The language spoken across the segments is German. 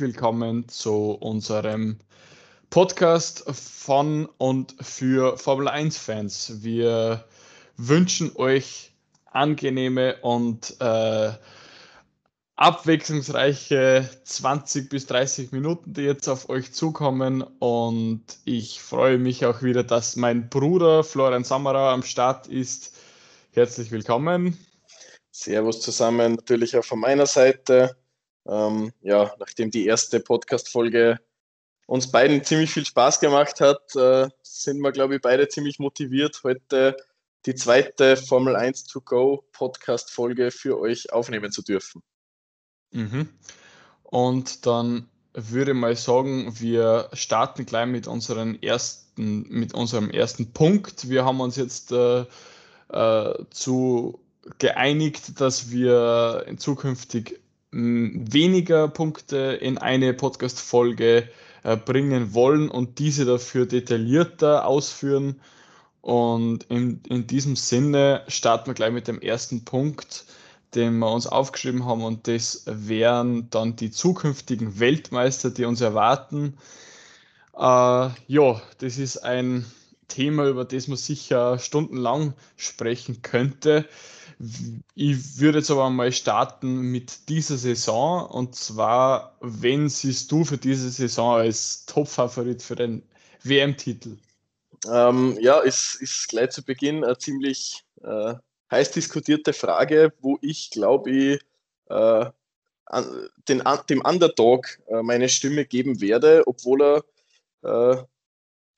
willkommen zu unserem Podcast von und für Formel 1-Fans. Wir wünschen euch angenehme und äh, abwechslungsreiche 20 bis 30 Minuten, die jetzt auf euch zukommen. Und ich freue mich auch wieder, dass mein Bruder Florian Sammerer am Start ist. Herzlich willkommen. Servus zusammen, natürlich auch von meiner Seite. Ähm, ja, nachdem die erste Podcast-Folge uns beiden ziemlich viel Spaß gemacht hat, äh, sind wir, glaube ich, beide ziemlich motiviert, heute die zweite Formel 1 to Go Podcast-Folge für euch aufnehmen zu dürfen. Mhm. Und dann würde ich mal sagen, wir starten gleich mit, unseren ersten, mit unserem ersten Punkt. Wir haben uns jetzt äh, äh, zu geeinigt, dass wir in zukünftig weniger Punkte in eine Podcast-Folge äh, bringen wollen und diese dafür detaillierter ausführen. Und in, in diesem Sinne starten wir gleich mit dem ersten Punkt, den wir uns aufgeschrieben haben. Und das wären dann die zukünftigen Weltmeister, die uns erwarten. Äh, ja, das ist ein Thema, über das man sicher stundenlang sprechen könnte. Ich würde jetzt aber mal starten mit dieser Saison. Und zwar, wen siehst du für diese Saison als Top-Favorit für den WM-Titel? Ähm, ja, es ist gleich zu Beginn eine ziemlich äh, heiß diskutierte Frage, wo ich glaube ich äh, an, den, dem Underdog äh, meine Stimme geben werde, obwohl er äh,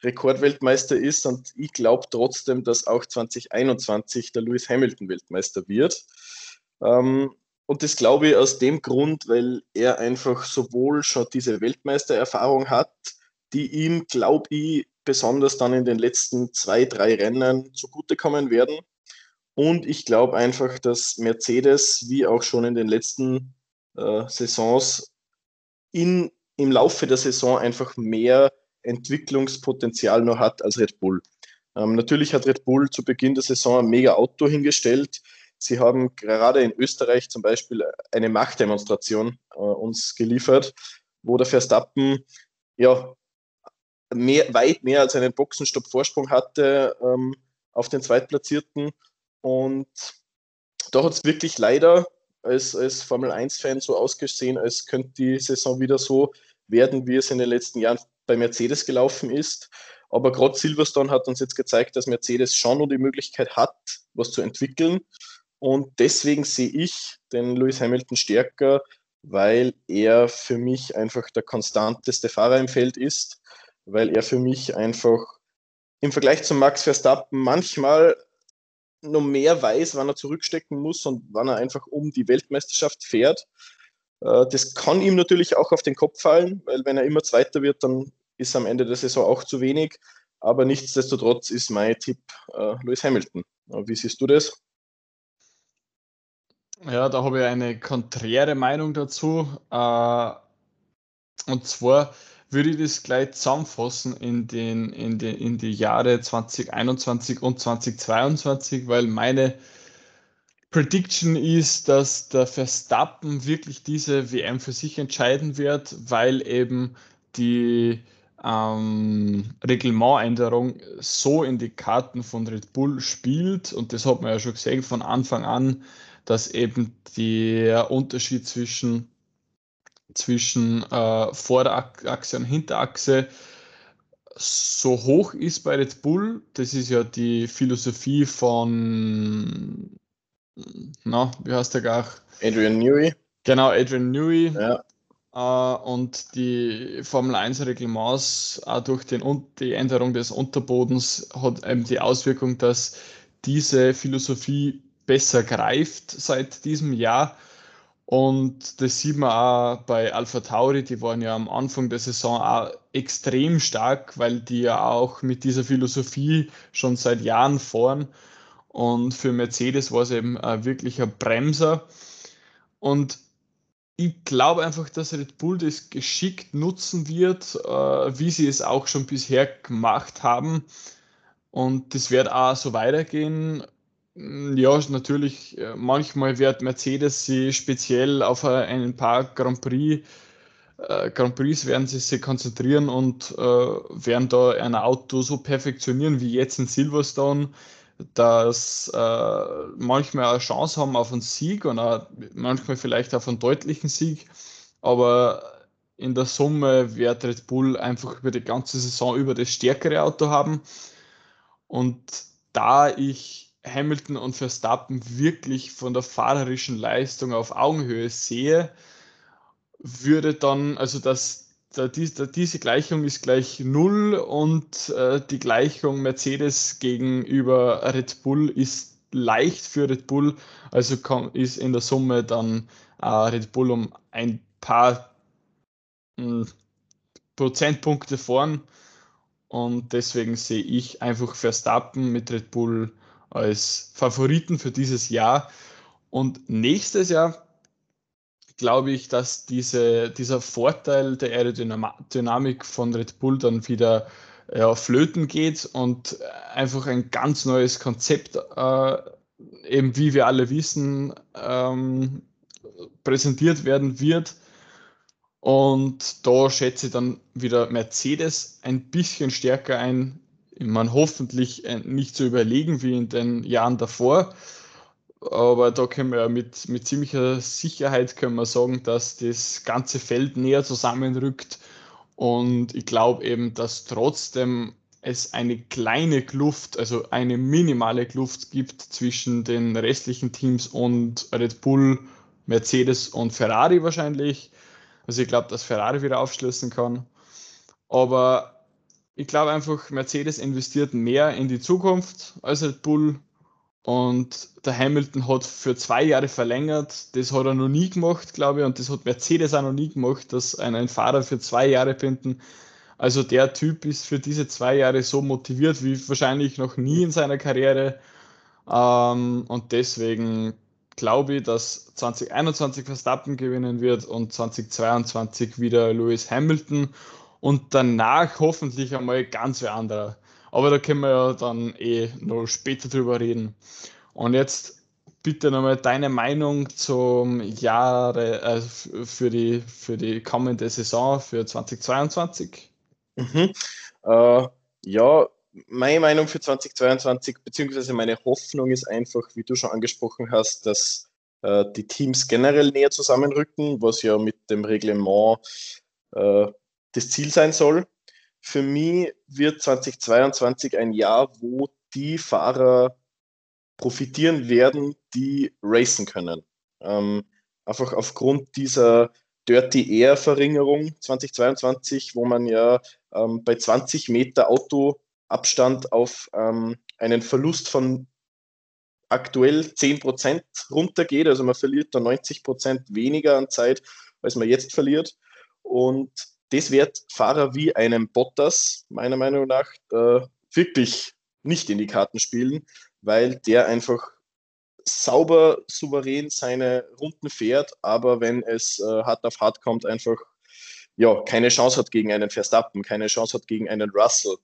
Rekordweltmeister ist und ich glaube trotzdem, dass auch 2021 der Lewis Hamilton Weltmeister wird. Ähm, und das glaube ich aus dem Grund, weil er einfach sowohl schon diese Weltmeistererfahrung hat, die ihm, glaube ich, besonders dann in den letzten zwei, drei Rennen zugutekommen werden. Und ich glaube einfach, dass Mercedes, wie auch schon in den letzten äh, Saisons, in, im Laufe der Saison einfach mehr Entwicklungspotenzial noch hat als Red Bull. Ähm, natürlich hat Red Bull zu Beginn der Saison ein mega Auto hingestellt. Sie haben gerade in Österreich zum Beispiel eine Machtdemonstration äh, uns geliefert, wo der Verstappen ja mehr, weit mehr als einen Boxenstopp-Vorsprung hatte ähm, auf den Zweitplatzierten. Und da hat es wirklich leider als, als Formel 1-Fan so ausgesehen, als könnte die Saison wieder so werden, wie es in den letzten Jahren bei Mercedes gelaufen ist. Aber gerade Silverstone hat uns jetzt gezeigt, dass Mercedes schon noch die Möglichkeit hat, was zu entwickeln. Und deswegen sehe ich den Lewis Hamilton stärker, weil er für mich einfach der konstanteste Fahrer im Feld ist, weil er für mich einfach im Vergleich zu Max Verstappen manchmal noch mehr weiß, wann er zurückstecken muss und wann er einfach um die Weltmeisterschaft fährt. Äh, das kann ihm natürlich auch auf den Kopf fallen, weil wenn er immer Zweiter wird, dann ist am Ende der Saison auch zu wenig. Aber nichtsdestotrotz ist mein Tipp äh, Lewis Hamilton. Wie siehst du das? Ja, da habe ich eine konträre Meinung dazu. Äh, und zwar würde ich das gleich zusammenfassen in, den, in, den, in die Jahre 2021 und 2022, weil meine Prediction ist, dass der Verstappen wirklich diese WM für sich entscheiden wird, weil eben die ähm, Reglementänderung so in die Karten von Red Bull spielt. Und das hat man ja schon gesehen von Anfang an, dass eben der Unterschied zwischen, zwischen äh, Vorderachse und Hinterachse so hoch ist bei Red Bull. Das ist ja die Philosophie von, na, wie heißt der gar? Adrian Newey. Genau, Adrian Newey. Ja. Äh, und die Formel 1 Reglements auch durch den, die Änderung des Unterbodens hat eben die Auswirkung, dass diese Philosophie besser greift seit diesem Jahr. Und das sieht man auch bei Alpha Tauri, die waren ja am Anfang der Saison auch extrem stark, weil die ja auch mit dieser Philosophie schon seit Jahren fahren. Und für Mercedes war es eben wirklich ein Bremser. Und ich glaube einfach, dass Red Bull das geschickt nutzen wird, äh, wie sie es auch schon bisher gemacht haben. Und das wird auch so weitergehen. Mm, ja, natürlich, äh, manchmal wird Mercedes sie speziell auf ein paar Grand Prix äh, Grand Prix werden sie sich konzentrieren und äh, werden da ein Auto so perfektionieren wie jetzt in Silverstone, dass äh, manchmal eine Chance haben auf einen Sieg und auch manchmal vielleicht auf einen deutlichen Sieg. Aber in der Summe wird Red Bull einfach über die ganze Saison über das stärkere Auto haben. Und da ich Hamilton und Verstappen wirklich von der fahrerischen Leistung auf Augenhöhe sehe, würde dann, also das, da, diese Gleichung ist gleich 0 und äh, die Gleichung Mercedes gegenüber Red Bull ist leicht für Red Bull, also ist in der Summe dann äh, Red Bull um ein paar hm, Prozentpunkte vorn und deswegen sehe ich einfach Verstappen mit Red Bull als Favoriten für dieses Jahr. Und nächstes Jahr glaube ich, dass diese, dieser Vorteil der Aerodynamik von Red Bull dann wieder ja, flöten geht und einfach ein ganz neues Konzept, äh, eben wie wir alle wissen, ähm, präsentiert werden wird. Und da schätze ich dann wieder Mercedes ein bisschen stärker ein. Man hoffentlich äh, nicht so überlegen wie in den Jahren davor. Aber da können wir mit, mit ziemlicher Sicherheit können wir sagen, dass das ganze Feld näher zusammenrückt. Und ich glaube eben, dass trotzdem es eine kleine Kluft, also eine minimale Kluft gibt zwischen den restlichen Teams und Red Bull, Mercedes und Ferrari wahrscheinlich. Also ich glaube, dass Ferrari wieder aufschließen kann. Aber ich glaube einfach, Mercedes investiert mehr in die Zukunft als Red Bull und der Hamilton hat für zwei Jahre verlängert. Das hat er noch nie gemacht, glaube ich. Und das hat Mercedes auch noch nie gemacht, dass einen Fahrer für zwei Jahre binden. Also der Typ ist für diese zwei Jahre so motiviert wie wahrscheinlich noch nie in seiner Karriere. Ähm, und deswegen glaube ich, dass 2021 Verstappen gewinnen wird und 2022 wieder Lewis Hamilton und danach hoffentlich einmal ganz wer anderer. Aber da können wir ja dann eh noch später drüber reden. Und jetzt bitte nochmal deine Meinung zum Jahre äh, für, die, für die kommende Saison für 2022. Mhm. Äh, ja, meine Meinung für 2022, beziehungsweise meine Hoffnung ist einfach, wie du schon angesprochen hast, dass äh, die Teams generell näher zusammenrücken, was ja mit dem Reglement äh, das Ziel sein soll für mich wird 2022 ein Jahr, wo die Fahrer profitieren werden, die racen können. Ähm, einfach aufgrund dieser Dirty Air Verringerung 2022, wo man ja ähm, bei 20 Meter Autoabstand auf ähm, einen Verlust von aktuell 10% runtergeht. Also man verliert da 90% weniger an Zeit, als man jetzt verliert. Und das wird Fahrer wie einem Bottas meiner Meinung nach äh, wirklich nicht in die Karten spielen, weil der einfach sauber, souverän seine Runden fährt, aber wenn es äh, hart auf hart kommt, einfach ja, keine Chance hat gegen einen Verstappen, keine Chance hat gegen einen Russell,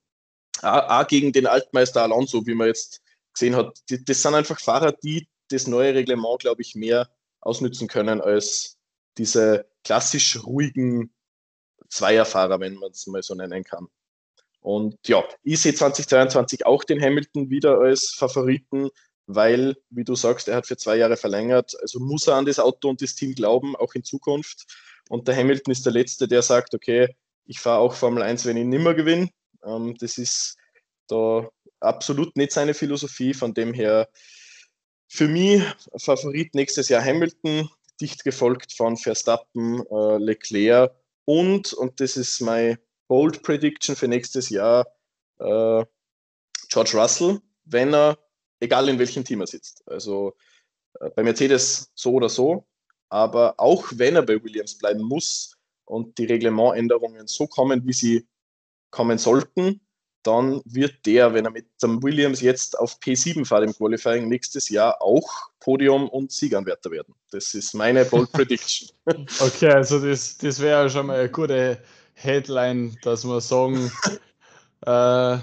auch gegen den Altmeister Alonso, wie man jetzt gesehen hat. das sind einfach Fahrer, die das neue Reglement, glaube ich, mehr ausnützen können als diese klassisch ruhigen Zweierfahrer, wenn man es mal so nennen kann. Und ja, ich sehe 2022 auch den Hamilton wieder als Favoriten, weil, wie du sagst, er hat für zwei Jahre verlängert. Also muss er an das Auto und das Team glauben, auch in Zukunft. Und der Hamilton ist der Letzte, der sagt, okay, ich fahre auch Formel 1, wenn ich nimmer gewinne. Ähm, das ist da absolut nicht seine Philosophie. Von dem her für mich Favorit nächstes Jahr Hamilton, dicht gefolgt von Verstappen, äh, Leclerc und, und das ist mein Bold Prediction für nächstes Jahr, äh, George Russell, wenn er, egal in welchem Team er sitzt. Also äh, bei Mercedes so oder so, aber auch wenn er bei Williams bleiben muss und die Reglementänderungen so kommen, wie sie kommen sollten, dann wird der, wenn er mit dem Williams jetzt auf P7 fährt im Qualifying, nächstes Jahr auch Podium- und Sieganwärter werden. Das ist meine Bold Prediction. okay, also das, das wäre schon mal eine gute Headline, dass wir sagen, äh,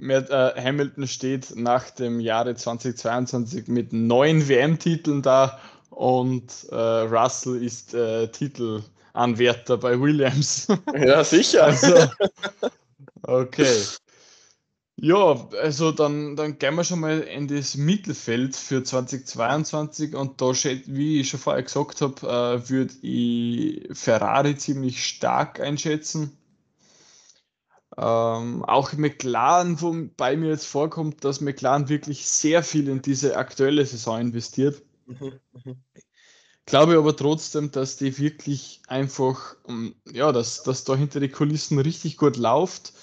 mit, äh, Hamilton steht nach dem Jahre 2022 mit neun WM-Titeln da und äh, Russell ist äh, Titel Anwärter bei Williams. Ja, sicher. Also, okay. Ja, also dann, dann gehen wir schon mal in das Mittelfeld für 2022 und da, wie ich schon vorher gesagt habe, äh, würde ich Ferrari ziemlich stark einschätzen. Ähm, auch McLaren, wobei mir jetzt vorkommt, dass McLaren wirklich sehr viel in diese aktuelle Saison investiert. Mhm, mhm. Glaube aber trotzdem, dass die wirklich einfach, ähm, ja, dass, dass da hinter die Kulissen richtig gut läuft,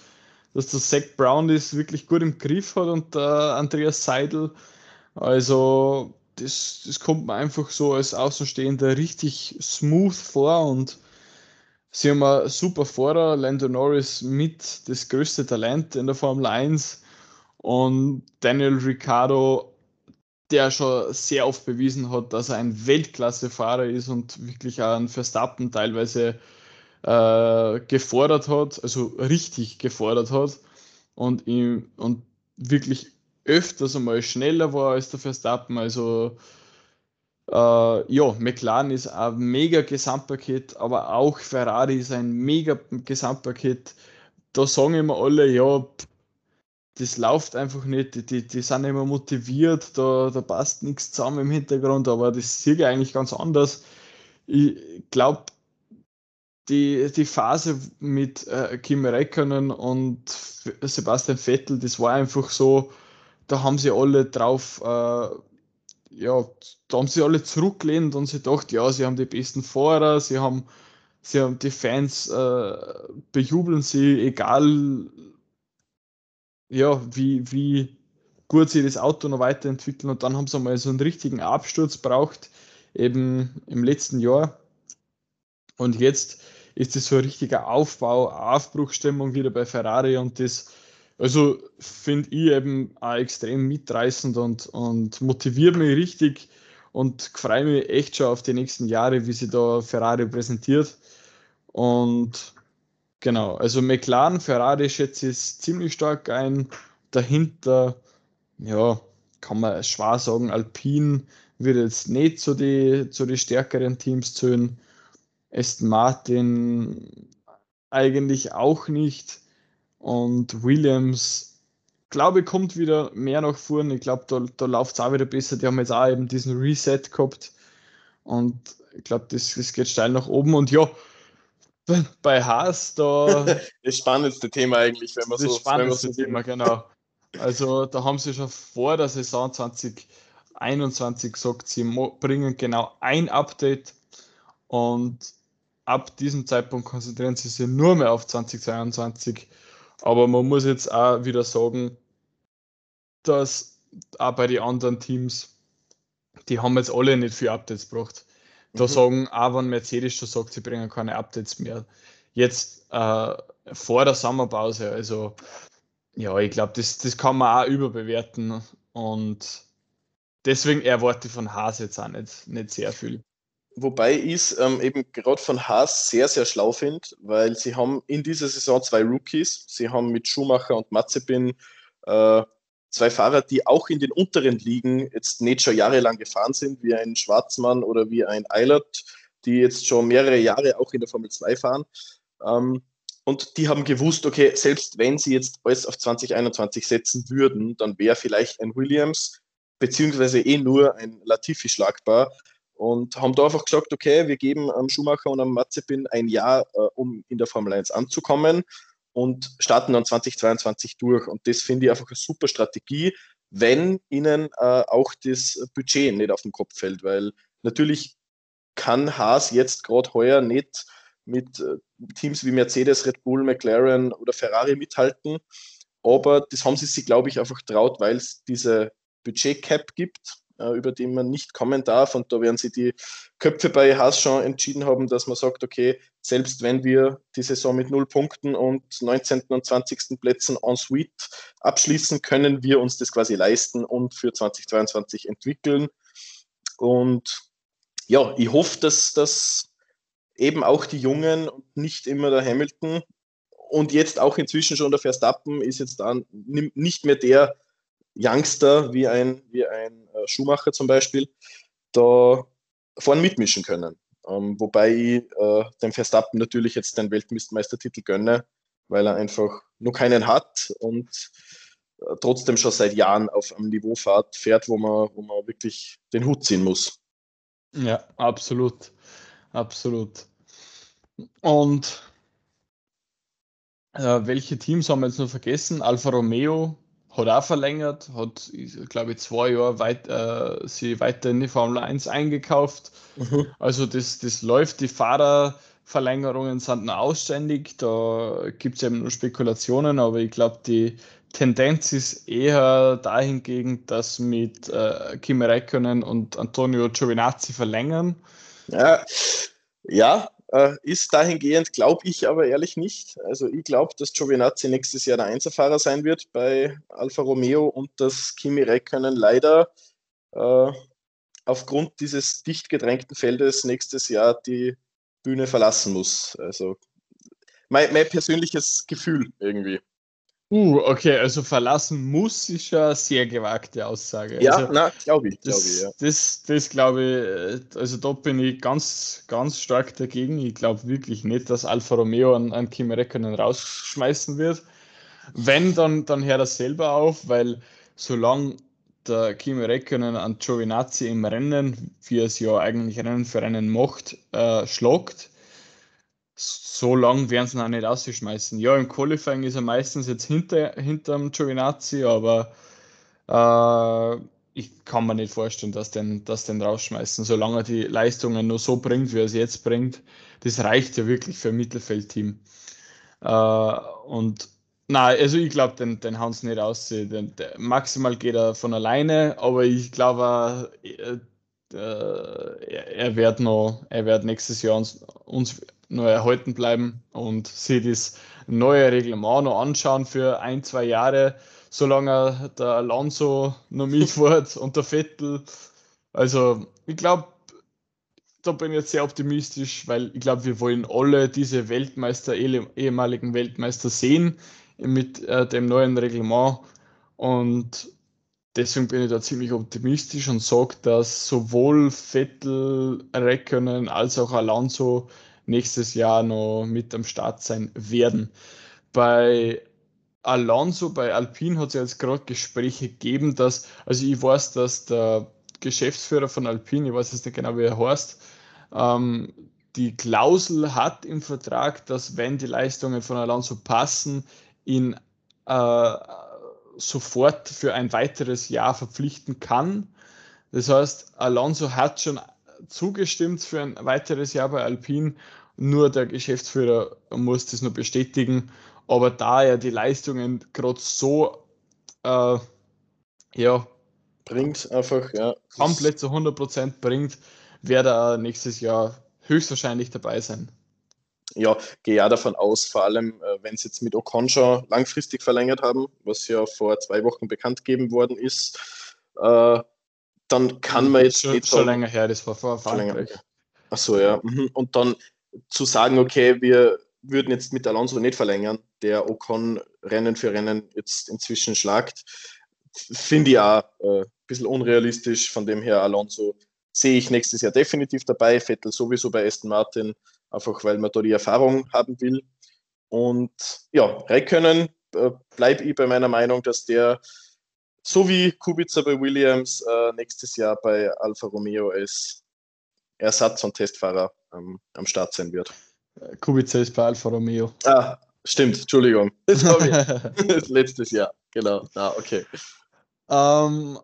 dass der Zach Brown das wirklich gut im Griff hat und der Andreas Seidel. Also, das, das kommt mir einfach so als Außenstehender richtig smooth vor und sie haben einen super Fahrer, Lando Norris mit das größte Talent in der Formel 1 und Daniel Ricciardo der schon sehr oft bewiesen hat, dass er ein Weltklasse-Fahrer ist und wirklich auch einen Verstappen teilweise äh, gefordert hat, also richtig gefordert hat und, ihm, und wirklich öfters einmal schneller war als der Verstappen. Also äh, ja, McLaren ist ein mega Gesamtpaket, aber auch Ferrari ist ein mega Gesamtpaket. Da sagen immer alle, ja, das läuft einfach nicht, die, die, die sind immer motiviert, da, da passt nichts zusammen im Hintergrund, aber das sehe ich eigentlich ganz anders. Ich glaube, die, die Phase mit äh, Kim Räikkönen und Sebastian Vettel, das war einfach so, da haben sie alle drauf, äh, ja, da haben sie alle zurückgelehnt und sie gedacht, ja, sie haben die besten Fahrer, sie haben, sie haben die Fans äh, bejubeln sie, egal ja, wie, wie gut sie das Auto noch weiterentwickeln und dann haben sie mal so einen richtigen Absturz braucht, eben im letzten Jahr. Und jetzt ist es so ein richtiger Aufbau, Aufbruchstimmung wieder bei Ferrari und das, also finde ich eben auch extrem mitreißend und, und motiviert mich richtig und freue mich echt schon auf die nächsten Jahre, wie sie da Ferrari präsentiert. Und Genau, also McLaren, Ferrari schätze ich ziemlich stark ein. Dahinter, ja, kann man schwer sagen, Alpine wird jetzt nicht zu den zu die stärkeren Teams zählen. Aston Martin eigentlich auch nicht. Und Williams, glaube ich, kommt wieder mehr nach vorne. Ich glaube, da, da läuft es auch wieder besser. Die haben jetzt auch eben diesen Reset gehabt. Und ich glaube, das, das geht steil nach oben. Und ja, bei Haas, da. das spannendste Thema eigentlich, wenn man das so. Das spannendste so Thema, genau. Also da haben sie schon vor der Saison 2021 gesagt, sie bringen genau ein Update und ab diesem Zeitpunkt konzentrieren sie sich nur mehr auf 2022. Aber man muss jetzt auch wieder sagen, dass auch bei den anderen Teams, die haben jetzt alle nicht viel Updates gebracht. Da mhm. sagen auch, wenn Mercedes schon sagt, sie bringen keine Updates mehr. Jetzt äh, vor der Sommerpause, also ja, ich glaube, das, das kann man auch überbewerten und deswegen erwarte ich von Haas jetzt auch nicht, nicht sehr viel. Wobei ich es ähm, eben gerade von Haas sehr, sehr schlau finde, weil sie haben in dieser Saison zwei Rookies. Sie haben mit Schumacher und Mazepin äh, zwei Fahrer, die auch in den unteren Ligen jetzt nicht schon jahrelang gefahren sind, wie ein Schwarzmann oder wie ein Eilert, die jetzt schon mehrere Jahre auch in der Formel 2 fahren. Ähm, und die haben gewusst, okay, selbst wenn sie jetzt alles auf 2021 setzen würden, dann wäre vielleicht ein Williams beziehungsweise eh nur ein Latifi schlagbar und haben da einfach gesagt, okay, wir geben am Schumacher und am Mazepin ein Jahr, äh, um in der Formel 1 anzukommen und starten dann 2022 durch. Und das finde ich einfach eine super Strategie, wenn ihnen äh, auch das Budget nicht auf den Kopf fällt, weil natürlich kann Haas jetzt gerade heuer nicht mit äh, Teams wie Mercedes, Red Bull, McLaren oder Ferrari mithalten. Aber das haben sie sich, glaube ich, einfach traut, weil es diese Budget-Cap gibt über den man nicht kommen darf. Und da werden sie die Köpfe bei Haas schon entschieden haben, dass man sagt, okay, selbst wenn wir die Saison mit null Punkten und 19. und 20. Plätzen en suite abschließen, können wir uns das quasi leisten und für 2022 entwickeln. Und ja, ich hoffe, dass das eben auch die Jungen und nicht immer der Hamilton und jetzt auch inzwischen schon der Verstappen ist jetzt dann nicht mehr der Youngster wie ein, wie ein äh, Schumacher zum Beispiel, da vorne mitmischen können. Ähm, wobei ich äh, dem Verstappen natürlich jetzt den Weltmeistertitel gönne, weil er einfach nur keinen hat und äh, trotzdem schon seit Jahren auf einem Niveau fährt, fährt wo, man, wo man wirklich den Hut ziehen muss. Ja, absolut. Absolut. Und äh, welche Teams haben wir jetzt noch vergessen? Alfa Romeo hat auch verlängert, hat, glaube ich, zwei Jahre weit, äh, sie weiter in die Formel 1 eingekauft. Mhm. Also das, das läuft, die Fahrerverlängerungen sind noch ausständig, da gibt es eben nur Spekulationen, aber ich glaube, die Tendenz ist eher dahingegen, dass mit äh, Kimi Räikkönen und Antonio Giovinazzi verlängern. Ja, ja äh, ist dahingehend, glaube ich aber ehrlich nicht. Also ich glaube, dass Giovinazzi nächstes Jahr der Einzelfahrer sein wird bei Alfa Romeo und dass Kimi Räikkönen leider äh, aufgrund dieses dicht gedrängten Feldes nächstes Jahr die Bühne verlassen muss. Also mein, mein persönliches Gefühl irgendwie. Uh, okay, also verlassen muss ist ja eine sehr gewagte Aussage. Ja, also, na, glaube ich, glaube ich, ja. Das, das glaube ich, also da bin ich ganz, ganz stark dagegen. Ich glaube wirklich nicht, dass Alfa Romeo an, an Kimi Räikkönen rausschmeißen wird. Wenn, dann, dann hört er selber auf, weil solange der Kimi Räikkönen an Giovinazzi im Rennen, wie er es ja eigentlich Rennen für Rennen macht, äh, schlagt, so lang werden sie ihn auch nicht rausschmeißen. Ja, im Qualifying ist er meistens jetzt hinter, hinterm Giovinazzi, aber äh, ich kann mir nicht vorstellen, dass den, dass den rausschmeißen, solange er die Leistungen nur so bringt, wie er es jetzt bringt. Das reicht ja wirklich für ein Mittelfeldteam. Äh, und nein, also ich glaube, den, den hauen sie nicht aus. Den, den, maximal geht er von alleine, aber ich glaube, äh, äh, er, wird noch, er wird nächstes Jahr uns, uns noch erhalten bleiben und sich das neue Reglement noch anschauen für ein, zwei Jahre, solange der Alonso noch mitfährt und der Vettel. Also ich glaube, da bin ich jetzt sehr optimistisch, weil ich glaube, wir wollen alle diese Weltmeister, ehemaligen Weltmeister sehen mit äh, dem neuen Reglement. Und deswegen bin ich da ziemlich optimistisch und sage, dass sowohl Vettel, Räikkönen als auch Alonso nächstes Jahr noch mit am Start sein werden. Bei Alonso, bei Alpine hat es jetzt gerade Gespräche gegeben, dass, also ich weiß, dass der Geschäftsführer von Alpine, ich weiß jetzt nicht genau, wie er heißt, ähm, die Klausel hat im Vertrag, dass wenn die Leistungen von Alonso passen, ihn äh, sofort für ein weiteres Jahr verpflichten kann. Das heißt, Alonso hat schon zugestimmt für ein weiteres Jahr bei Alpine, nur der Geschäftsführer muss das nur bestätigen. Aber da er die Leistungen gerade so äh, ja, bringt, einfach ja. komplett zu 100% bringt, wird er nächstes Jahr höchstwahrscheinlich dabei sein. Ja, gehe ja davon aus, vor allem äh, wenn sie jetzt mit schon langfristig verlängert haben, was ja vor zwei Wochen bekannt gegeben worden ist, äh, dann kann man jetzt schon, nicht schon länger her, das war vor Frankreich. Achso, ja. Mhm. Und dann zu sagen, okay, wir würden jetzt mit Alonso nicht verlängern, der Ocon Rennen für Rennen jetzt inzwischen schlagt, finde ich auch äh, ein bisschen unrealistisch. Von dem her, Alonso sehe ich nächstes Jahr definitiv dabei, Vettel sowieso bei Aston Martin, einfach weil man da die Erfahrung haben will. Und ja, Räikkönen äh, bleibe ich bei meiner Meinung, dass der so wie Kubica bei Williams äh, nächstes Jahr bei Alfa Romeo als Ersatz- und Testfahrer ähm, am Start sein wird. Kubica ist bei Alfa Romeo. Ah, stimmt, Entschuldigung. Das ich letztes Jahr, genau. Ah, okay. Ähm,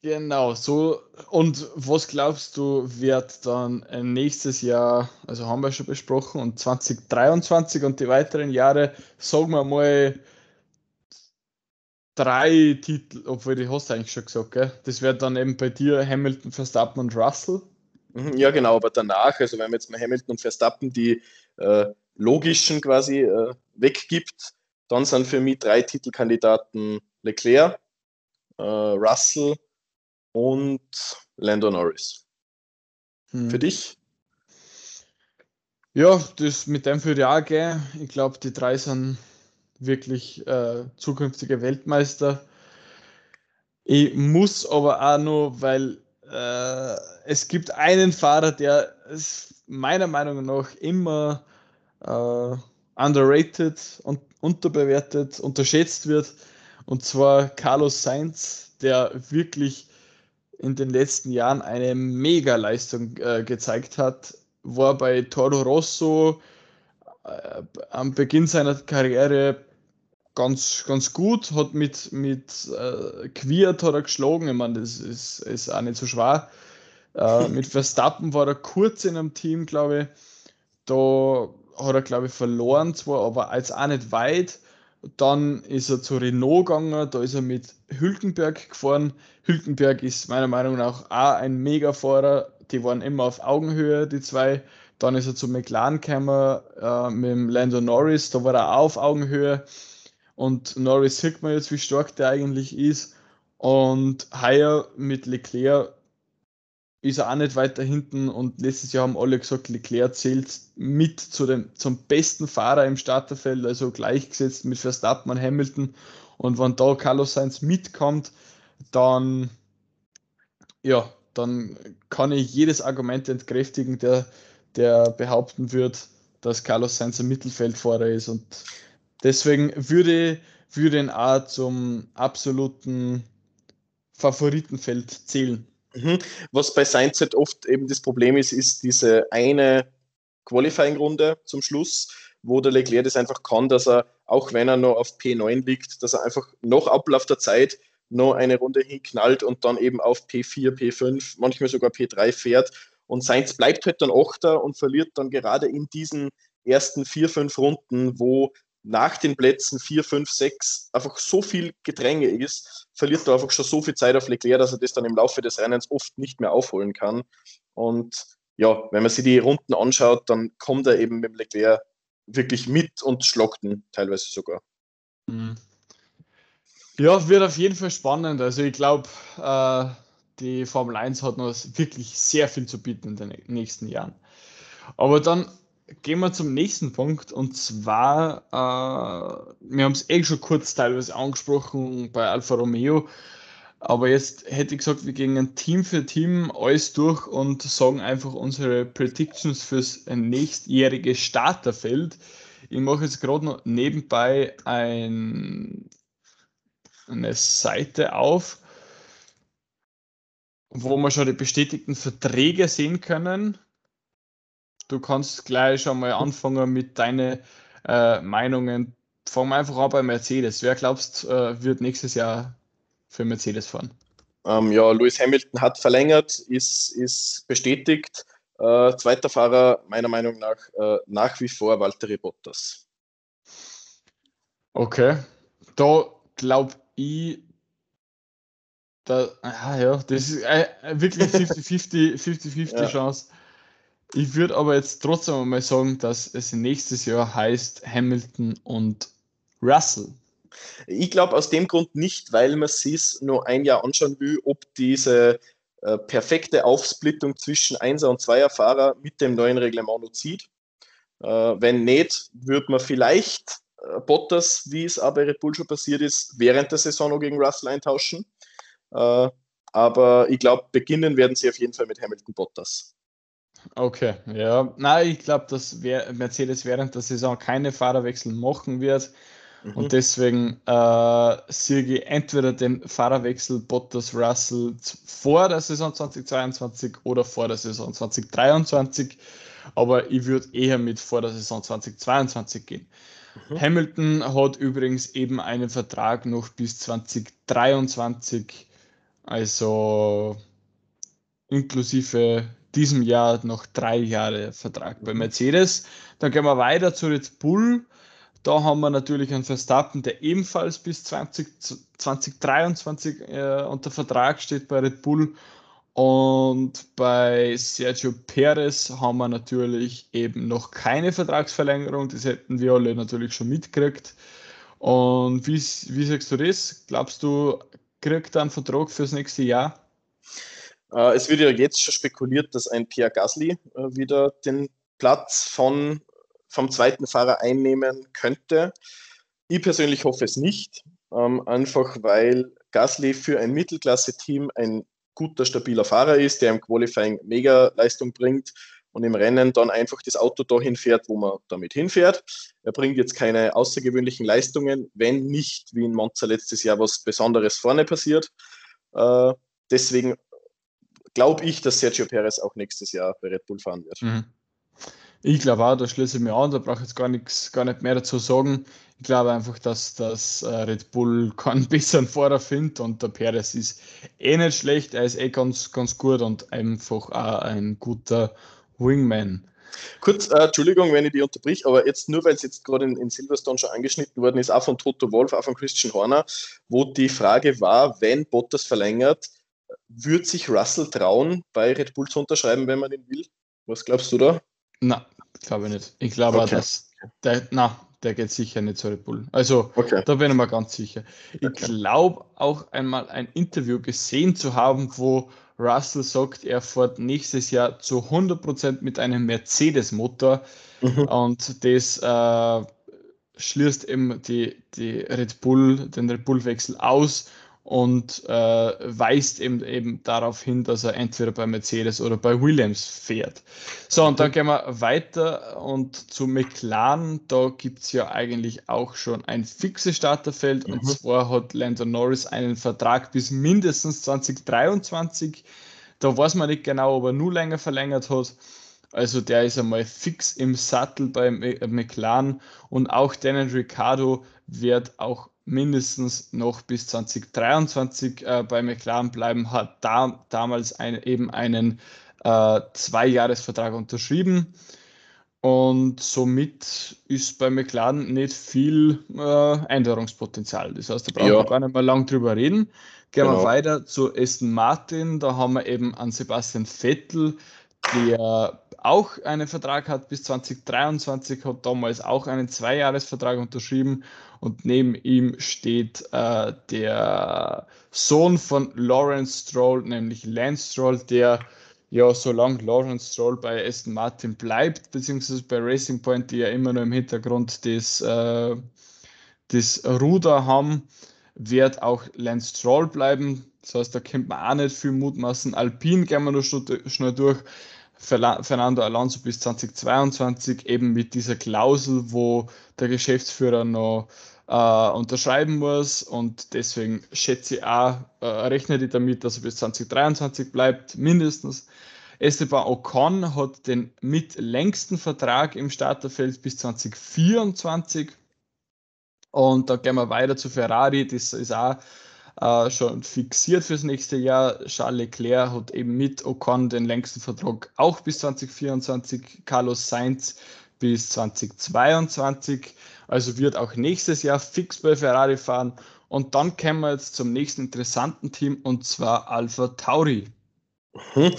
genau, so. Und was glaubst du, wird dann nächstes Jahr, also haben wir schon besprochen, und 2023 und die weiteren Jahre, sagen wir mal, drei Titel, obwohl die hast du eigentlich schon gesagt, gell? Das wäre dann eben bei dir Hamilton, Verstappen und Russell. Mhm, ja, genau, aber danach, also wenn man jetzt mal Hamilton und Verstappen die äh, logischen quasi äh, weggibt, dann sind für mich drei Titelkandidaten Leclerc, äh, Russell und Lando Norris. Hm. Für dich? Ja, das mit dem ich auch gehen. Ich glaube, die drei sind wirklich äh, zukünftige Weltmeister. Ich muss aber auch noch, weil äh, es gibt einen Fahrer, der meiner Meinung nach immer äh, underrated und unterbewertet, unterschätzt wird. Und zwar Carlos Sainz, der wirklich in den letzten Jahren eine Mega-Leistung äh, gezeigt hat. War bei Toro Rosso äh, am Beginn seiner Karriere ganz, ganz gut, hat mit, mit äh, Quiert hat er geschlagen, ich meine, das ist, ist auch nicht so schwer. Äh, mit Verstappen war er kurz in einem Team, glaube ich. Da hat er, glaube ich, verloren zwar, aber als auch nicht weit. Dann ist er zu Renault gegangen, da ist er mit Hülkenberg gefahren. Hülkenberg ist meiner Meinung nach auch ein Mega-Fahrer. Die waren immer auf Augenhöhe, die zwei. Dann ist er zu McLaren gekommen äh, mit dem Lando Norris, da war er auch auf Augenhöhe. Und Norris sieht man jetzt, wie stark der eigentlich ist. Und heuer mit Leclerc ist er auch nicht weiter hinten und letztes Jahr haben alle gesagt, Leclerc zählt mit zu dem, zum besten Fahrer im Starterfeld, also gleichgesetzt mit Verstappen und Hamilton. Und wenn da Carlos Sainz mitkommt, dann, ja, dann kann ich jedes Argument entkräftigen, der, der behaupten wird, dass Carlos Sainz ein Mittelfeldfahrer ist. Und deswegen würde, würde ihn auch zum absoluten Favoritenfeld zählen. Mhm. Was bei Sainz halt oft eben das Problem ist, ist diese eine Qualifying-Runde zum Schluss, wo der Leclerc das einfach kann, dass er, auch wenn er noch auf P9 liegt, dass er einfach noch Ablauf der Zeit noch eine Runde hinknallt und dann eben auf P4, P5, manchmal sogar P3 fährt. Und Sainz bleibt halt dann Achter und verliert dann gerade in diesen ersten vier, fünf Runden, wo nach den Plätzen 4, 5, 6 einfach so viel Gedränge ist, verliert er einfach schon so viel Zeit auf Leclerc, dass er das dann im Laufe des Rennens oft nicht mehr aufholen kann. Und ja, wenn man sich die Runden anschaut, dann kommt er eben mit Leclerc wirklich mit und schlockt ihn teilweise sogar. Mhm. Ja, wird auf jeden Fall spannend. Also ich glaube, äh, die Formel 1 hat noch wirklich sehr viel zu bieten in den nächsten Jahren. Aber dann gehen wir zum nächsten Punkt. Und zwar, äh, wir haben es eh schon kurz teilweise angesprochen bei Alfa Romeo, aber jetzt hätte ich gesagt, wir gehen Team für Team alles durch und sagen einfach unsere Predictions fürs nächstjährige Starterfeld. Ich mache jetzt gerade noch nebenbei ein, eine Seite auf, wo wir schon die bestätigten Verträge sehen können du kannst gleich schon mal anfangen mit deinen äh, Meinungen. Fangen wir einfach an bei Mercedes. Wer glaubst, äh, wird nächstes Jahr für Mercedes fahren? Ähm, ja, Lewis Hamilton hat verlängert, ist, ist bestätigt. Äh, zweiter Fahrer meiner Meinung nach äh, nach wie vor Valtteri Bottas. Okay, da glaube ich, da, ah, ja, das ist äh, wirklich 50-50 ja. Chance. Ich würde aber jetzt trotzdem mal sagen, dass es nächstes Jahr heißt Hamilton und Russell. Ich glaube aus dem Grund nicht, weil man sich nur ein Jahr anschauen will, ob diese äh, perfekte Aufsplittung zwischen 1er und 2er Fahrer mit dem neuen Reglement noch zieht. Äh, wenn nicht, würde man vielleicht äh, Bottas, wie es aber bei Red Bull schon passiert ist, während der Saison noch gegen Russell eintauschen. Äh, aber ich glaube, beginnen werden sie auf jeden Fall mit Hamilton Bottas. Okay, ja. Nein, ich glaube, dass Mercedes während der Saison keine Fahrerwechsel machen wird. Mhm. Und deswegen äh, ich entweder den Fahrerwechsel Bottas Russell vor der Saison 2022 oder vor der Saison 2023. Aber ich würde eher mit vor der Saison 2022 gehen. Mhm. Hamilton hat übrigens eben einen Vertrag noch bis 2023, also inklusive diesem Jahr noch drei Jahre Vertrag bei Mercedes. Dann gehen wir weiter zu Red Bull. Da haben wir natürlich einen Verstappen, der ebenfalls bis 20, 2023 äh, unter Vertrag steht bei Red Bull. Und bei Sergio Perez haben wir natürlich eben noch keine Vertragsverlängerung. Das hätten wir alle natürlich schon mitgekriegt. Und wie, wie sagst du das? Glaubst du, kriegt er einen Vertrag fürs nächste Jahr? Äh, es wird ja jetzt schon spekuliert, dass ein Pierre Gasly äh, wieder den Platz von, vom zweiten Fahrer einnehmen könnte. Ich persönlich hoffe es nicht, ähm, einfach weil Gasly für ein Mittelklasse-Team ein guter, stabiler Fahrer ist, der im Qualifying mega Leistung bringt und im Rennen dann einfach das Auto dahin fährt, wo man damit hinfährt. Er bringt jetzt keine außergewöhnlichen Leistungen, wenn nicht wie in Monza letztes Jahr was Besonderes vorne passiert. Äh, deswegen glaube ich, dass Sergio Perez auch nächstes Jahr bei Red Bull fahren wird. Mhm. Ich glaube auch, da schließe ich mir an, da brauche ich jetzt gar nichts, gar nicht mehr dazu sagen. Ich glaube einfach, dass das äh, Red Bull keinen besseren Fahrer findet und der Perez ist eh nicht schlecht, er ist eh ganz, ganz gut und einfach auch ein guter Wingman. Kurz, äh, Entschuldigung, wenn ich die unterbrich, aber jetzt nur, weil es jetzt gerade in, in, Silverstone schon angeschnitten worden ist, auch von Toto Wolf, auch von Christian Horner, wo die Frage war, wenn Bottas verlängert, würde sich Russell trauen, bei Red Bull zu unterschreiben, wenn man ihn will? Was glaubst du da? Na, glaube ich nicht. Ich glaube, okay. dass der, na, der geht sicher nicht zu Red Bull. Also, okay. da bin ich mir ganz sicher. Ich okay. glaube auch einmal ein Interview gesehen zu haben, wo Russell sagt, er fährt nächstes Jahr zu 100% mit einem Mercedes-Motor mhm. und das äh, schließt eben die, die Red Bull, den Red Bull-Wechsel aus und äh, weist eben, eben darauf hin, dass er entweder bei Mercedes oder bei Williams fährt. So, und dann gehen wir weiter und zu McLaren, da gibt es ja eigentlich auch schon ein fixes Starterfeld mhm. und zwar hat Lando Norris einen Vertrag bis mindestens 2023. Da weiß man nicht genau, ob er nur länger verlängert hat. Also der ist einmal fix im Sattel bei McLaren und auch Daniel Ricciardo wird auch mindestens noch bis 2023 äh, bei McLaren bleiben, hat da, damals ein, eben einen äh, Zweijahresvertrag unterschrieben. Und somit ist bei McLaren nicht viel äh, Änderungspotenzial. Das heißt, da brauchen ja. wir gar nicht mehr lang drüber reden. Gehen genau. wir weiter zu Aston Martin. Da haben wir eben an Sebastian Vettel, der auch einen Vertrag hat bis 2023, hat damals auch einen Zweijahresvertrag unterschrieben und neben ihm steht äh, der Sohn von Lawrence Stroll, nämlich Lance Stroll, der ja, solange Lawrence Stroll bei Aston Martin bleibt, beziehungsweise bei Racing Point, die ja immer noch im Hintergrund das, äh, das Ruder haben, wird auch Lance Stroll bleiben. Das heißt, da kennt man auch nicht viel mutmaßen. Alpine gehen wir noch schnell durch. Fernando Alonso bis 2022 eben mit dieser Klausel, wo der Geschäftsführer noch äh, unterschreiben muss. Und deswegen schätze ich auch, äh, rechne ich damit, dass er bis 2023 bleibt, mindestens. Esteban Ocon hat den mitlängsten Vertrag im Starterfeld bis 2024 und da gehen wir weiter zu Ferrari, das ist auch äh, schon fixiert fürs nächste Jahr. Charles Leclerc hat eben mit Ocon den längsten Vertrag auch bis 2024, Carlos Sainz bis 2022. Also wird auch nächstes Jahr fix bei Ferrari fahren. Und dann kommen wir jetzt zum nächsten interessanten Team und zwar Alpha Tauri. Mhm.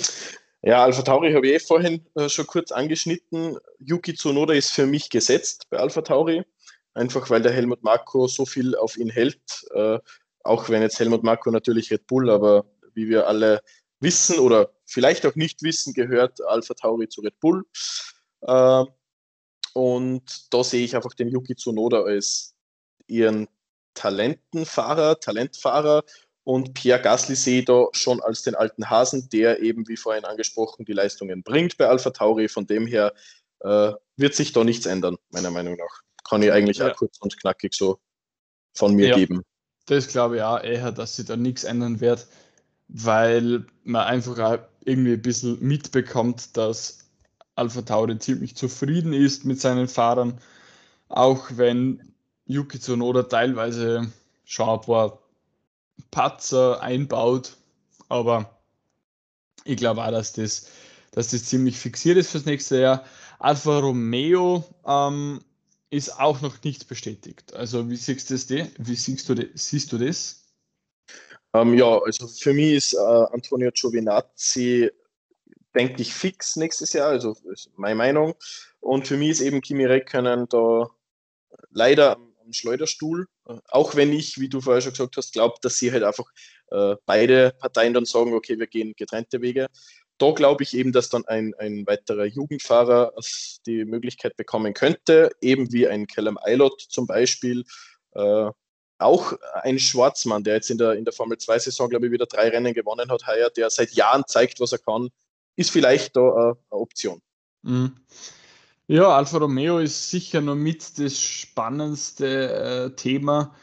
Ja, Alpha Tauri habe ich eh vorhin äh, schon kurz angeschnitten. Yuki Tsunoda ist für mich gesetzt bei Alpha Tauri, einfach weil der Helmut Marko so viel auf ihn hält. Äh, auch wenn jetzt Helmut Marko natürlich Red Bull, aber wie wir alle wissen oder vielleicht auch nicht wissen, gehört Alpha Tauri zu Red Bull. Äh, und da sehe ich einfach den Yuki Tsunoda als ihren Talentenfahrer, Talentfahrer und Pierre Gasly sehe ich da schon als den alten Hasen, der eben, wie vorhin angesprochen, die Leistungen bringt bei Alpha Tauri. Von dem her äh, wird sich da nichts ändern, meiner Meinung nach. Kann ich eigentlich ja. auch kurz und knackig so von mir ja. geben. Das glaube ich auch eher, dass sich da nichts ändern wird, weil man einfach irgendwie ein bisschen mitbekommt, dass Alpha Tauri ziemlich zufrieden ist mit seinen Fahrern, auch wenn Yuki Tsunoda teilweise schon ein paar Patzer einbaut, aber ich glaube auch, dass das, dass das ziemlich fixiert ist fürs nächste Jahr. Alfa Romeo ähm, ist auch noch nicht bestätigt. Also wie siehst du das? Wie siehst du das? Siehst du das? Ähm, ja, also für mich ist äh, Antonio Giovinazzi, denke ich, fix nächstes Jahr, also ist meine Meinung. Und für mich ist eben Kimi Räikkönen da leider am, Schleuderstuhl, auch wenn ich, wie du vorher schon gesagt hast, glaube, dass sie halt einfach äh, beide Parteien dann sagen, okay, wir gehen getrennte Wege da glaube ich eben, dass dann ein, ein weiterer Jugendfahrer die Möglichkeit bekommen könnte, eben wie ein Callum Eilot zum Beispiel, äh, auch ein Schwarzmann, der jetzt in der, in der Formel 2-Saison, glaube ich, wieder drei Rennen gewonnen hat, heuer, der seit Jahren zeigt, was er kann, ist vielleicht da eine, eine Option. Mhm. Ja, Alfa Romeo ist sicher noch mit das spannendste äh, Thema.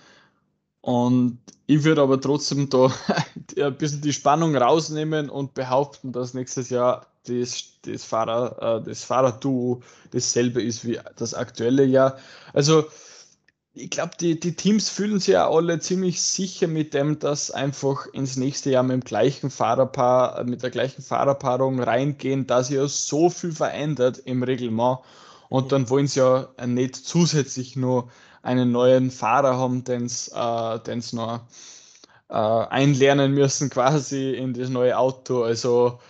Und ich würde aber trotzdem da ein bisschen die Spannung rausnehmen und behaupten, dass nächstes Jahr das, das, Fahrer, äh, das Fahrerduo dasselbe ist wie das aktuelle Jahr. Also ich glaube, die, die Teams fühlen sich ja alle ziemlich sicher mit dem, dass einfach ins nächste Jahr mit dem gleichen Fahrerpaar, mit der gleichen Fahrerpaarung reingehen, dass sich ja so viel verändert im Reglement. Und dann wollen sie ja nicht zusätzlich nur einen neuen Fahrer haben, den sie äh, noch äh, einlernen müssen, quasi in das neue Auto. Also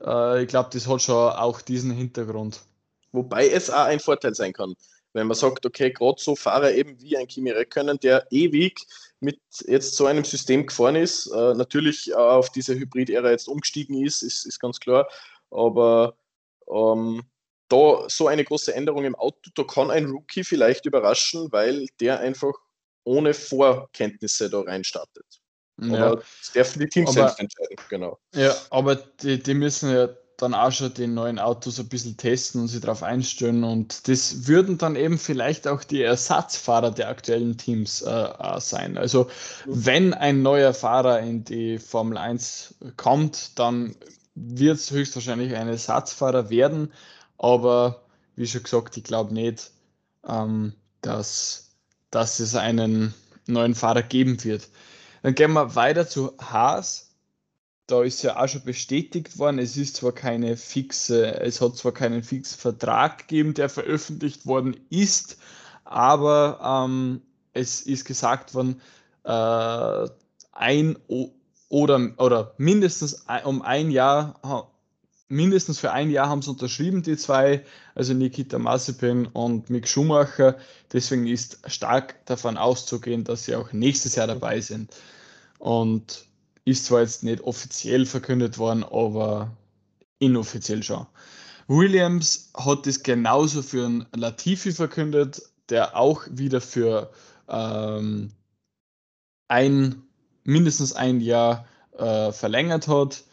äh, ich glaube, das hat schon auch diesen Hintergrund. Wobei es auch ein Vorteil sein kann wenn man sagt, okay, gerade so Fahrer eben wie ein Kimi Räikkönen, der ewig mit jetzt so einem System gefahren ist, äh, natürlich auf diese Hybrid-Ära jetzt umgestiegen ist, ist, ist ganz klar, aber ähm, da so eine große Änderung im Auto, da kann ein Rookie vielleicht überraschen, weil der einfach ohne Vorkenntnisse da reinstartet. Ja. Aber das dürfen die Teams aber, selbst entscheiden, genau. Ja, aber die, die müssen ja dann auch schon die neuen Autos ein bisschen testen und sich darauf einstellen. Und das würden dann eben vielleicht auch die Ersatzfahrer der aktuellen Teams äh, sein. Also wenn ein neuer Fahrer in die Formel 1 kommt, dann wird es höchstwahrscheinlich ein Ersatzfahrer werden. Aber wie schon gesagt, ich glaube nicht, ähm, dass, dass es einen neuen Fahrer geben wird. Dann gehen wir weiter zu Haas da ist ja auch schon bestätigt worden, es ist zwar keine fixe, es hat zwar keinen fixen Vertrag gegeben, der veröffentlicht worden ist, aber ähm, es ist gesagt worden, äh, ein oder, oder mindestens um ein Jahr, mindestens für ein Jahr haben sie unterschrieben, die zwei, also Nikita Mazepin und Mick Schumacher. Deswegen ist stark davon auszugehen, dass sie auch nächstes Jahr dabei sind. Und ist zwar jetzt nicht offiziell verkündet worden, aber inoffiziell schon. Williams hat es genauso für einen Latifi verkündet, der auch wieder für ähm, ein, mindestens ein Jahr äh, verlängert hat.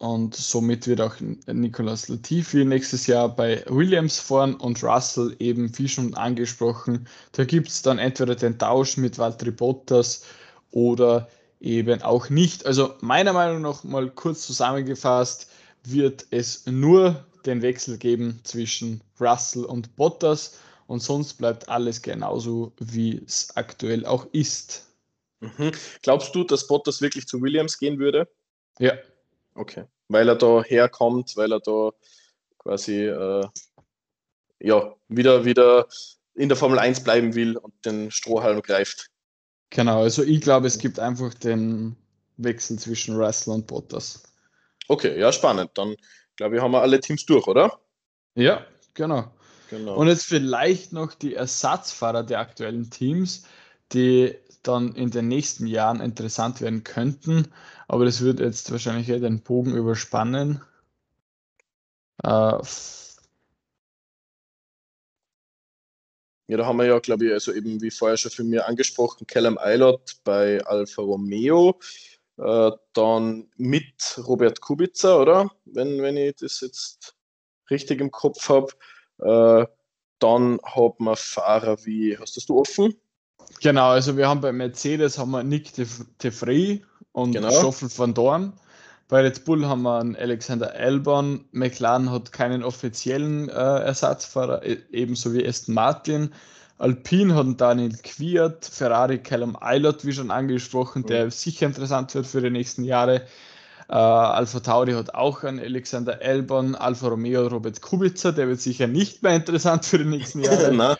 Und somit wird auch Nicolas Latifi nächstes Jahr bei Williams fahren und Russell eben, wie schon angesprochen, da gibt es dann entweder den Tausch mit Valtteri Bottas oder eben auch nicht. Also meiner Meinung nach mal kurz zusammengefasst, wird es nur den Wechsel geben zwischen Russell und Bottas und sonst bleibt alles genauso, wie es aktuell auch ist. Mhm. Glaubst du, dass Bottas wirklich zu Williams gehen würde? Ja. Okay. Weil er da herkommt, weil er da quasi äh, ja, wieder, wieder in der Formel 1 bleiben will und den Strohhalm greift. Genau, also ich glaube, es gibt einfach den Wechsel zwischen Russell und Bottas. Okay, ja, spannend. Dann glaube ich, haben wir alle Teams durch, oder? Ja, genau. genau. Und jetzt vielleicht noch die Ersatzfahrer der aktuellen Teams, die dann in den nächsten Jahren interessant werden könnten. Aber das wird jetzt wahrscheinlich den Bogen überspannen. Äh, Ja, da haben wir ja, glaube ich, also eben wie vorher schon für mich angesprochen, Callum Eilert bei Alfa Romeo, äh, dann mit Robert Kubica, oder? Wenn, wenn ich das jetzt richtig im Kopf habe. Äh, dann hat man Fahrer wie, hast das du offen? Genau, also wir haben bei Mercedes haben wir Nick Vries und genau. Stoffel van Dorn. Bei Red Bull haben wir einen Alexander Albon. McLaren hat keinen offiziellen äh, Ersatzfahrer, e-, ebenso wie Aston Martin. Alpine hat einen Daniel Quiert, Ferrari Callum Eilert, wie schon angesprochen, der mhm. sicher interessant wird für die nächsten Jahre. Äh, Alpha Tauri hat auch einen Alexander Albon, Alfa Romeo Robert Kubica, der wird sicher nicht mehr interessant für die nächsten Jahre.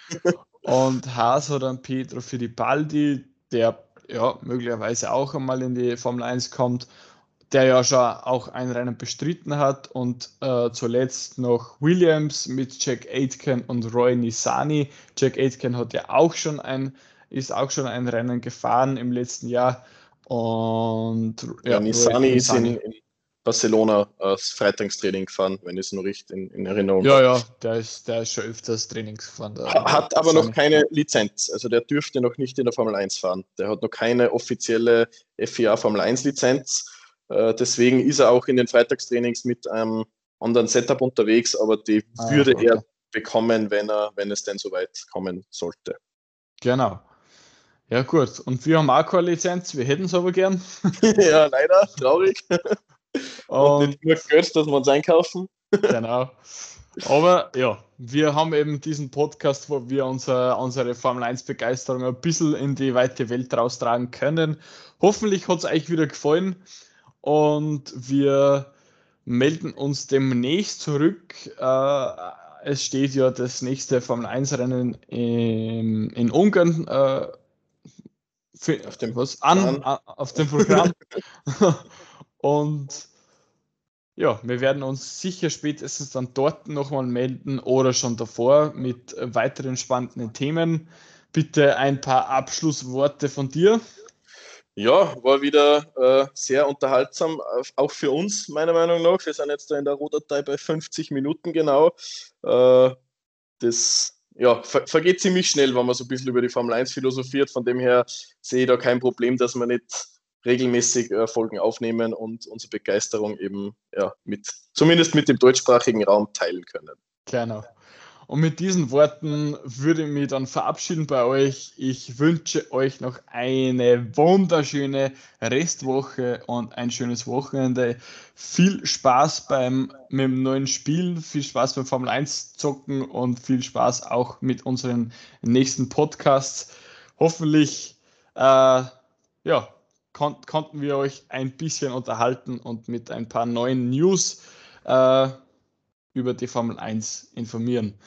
Und Haas hat einen Pietro Fittipaldi, der ja möglicherweise auch einmal in die Formel 1 kommt der ja schon auch ein Rennen bestritten hat und äh, zuletzt noch Williams mit Jack Aitken und Roy Nisani. Jack Aitken hat ja auch schon ein, ist auch schon ein Rennen gefahren im letzten Jahr und ja, ja Nisani ist in, in, Barcelona das Freitagstraining gefahren, wenn ich es noch richtig in, in Erinnerung habe. Ja, ja, der ist, der ist schon öfters Trainings gefahren. Hat aber noch keine Lizenz, also der dürfte noch nicht in der Formel 1 fahren. Der hat noch keine offizielle FIA Formel 1 Lizenz. Äh, deswegen ist er auch in den Freitagstrainings mit einem anderen Setup unterwegs, aber die ah, würde okay. er bekommen, wenn er, wenn es denn soweit kommen sollte. Genau. Ja, gut. Und wir haben auch keine Lizenz, wir hätten es aber gern. ja, leider, traurig. Und, nicht nur Geld, dass wir uns einkaufen. genau. Aber ja, wir haben eben diesen Podcast, wo wir unser, unsere Formel 1 Begeisterung ein bisschen in die weite Welt raustragen können. Hoffentlich hat es euch wieder gefallen und wir melden uns demnächst zurück. Äh, es steht ja das nächste Formel 1 Rennen in, in Ungarn äh, für, auf dem, was an, an, auf dem Programm. und ja, wir werden uns sicher spätestens dann dort nochmal melden oder schon davor mit weiteren spannenden Themen. Bitte ein paar Abschlussworte von dir. Ja, war wieder äh, sehr unterhaltsam, auch für uns, meiner Meinung nach. Wir sind jetzt da in der Rohdatei bei 50 Minuten genau. Äh, das ja, ver vergeht ziemlich schnell, wenn man so ein bisschen über die Formel 1 philosophiert. Von dem her sehe ich da kein Problem, dass wir nicht regelmäßig äh, Folgen aufnehmen und unsere Begeisterung eben ja, mit, zumindest mit dem deutschsprachigen Raum teilen können. Genau. Und mit diesen Worten würde ich mich dann verabschieden bei euch. Ich wünsche euch noch eine wunderschöne Restwoche und ein schönes Wochenende. Viel Spaß beim mit dem neuen Spiel, viel Spaß beim Formel 1 zocken und viel Spaß auch mit unseren nächsten Podcasts. Hoffentlich äh, ja, kon konnten wir euch ein bisschen unterhalten und mit ein paar neuen News äh, über die Formel 1 informieren.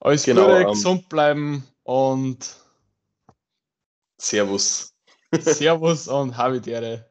Alles genau, Gute, ähm, gesund bleiben und Servus. Servus und Ehre.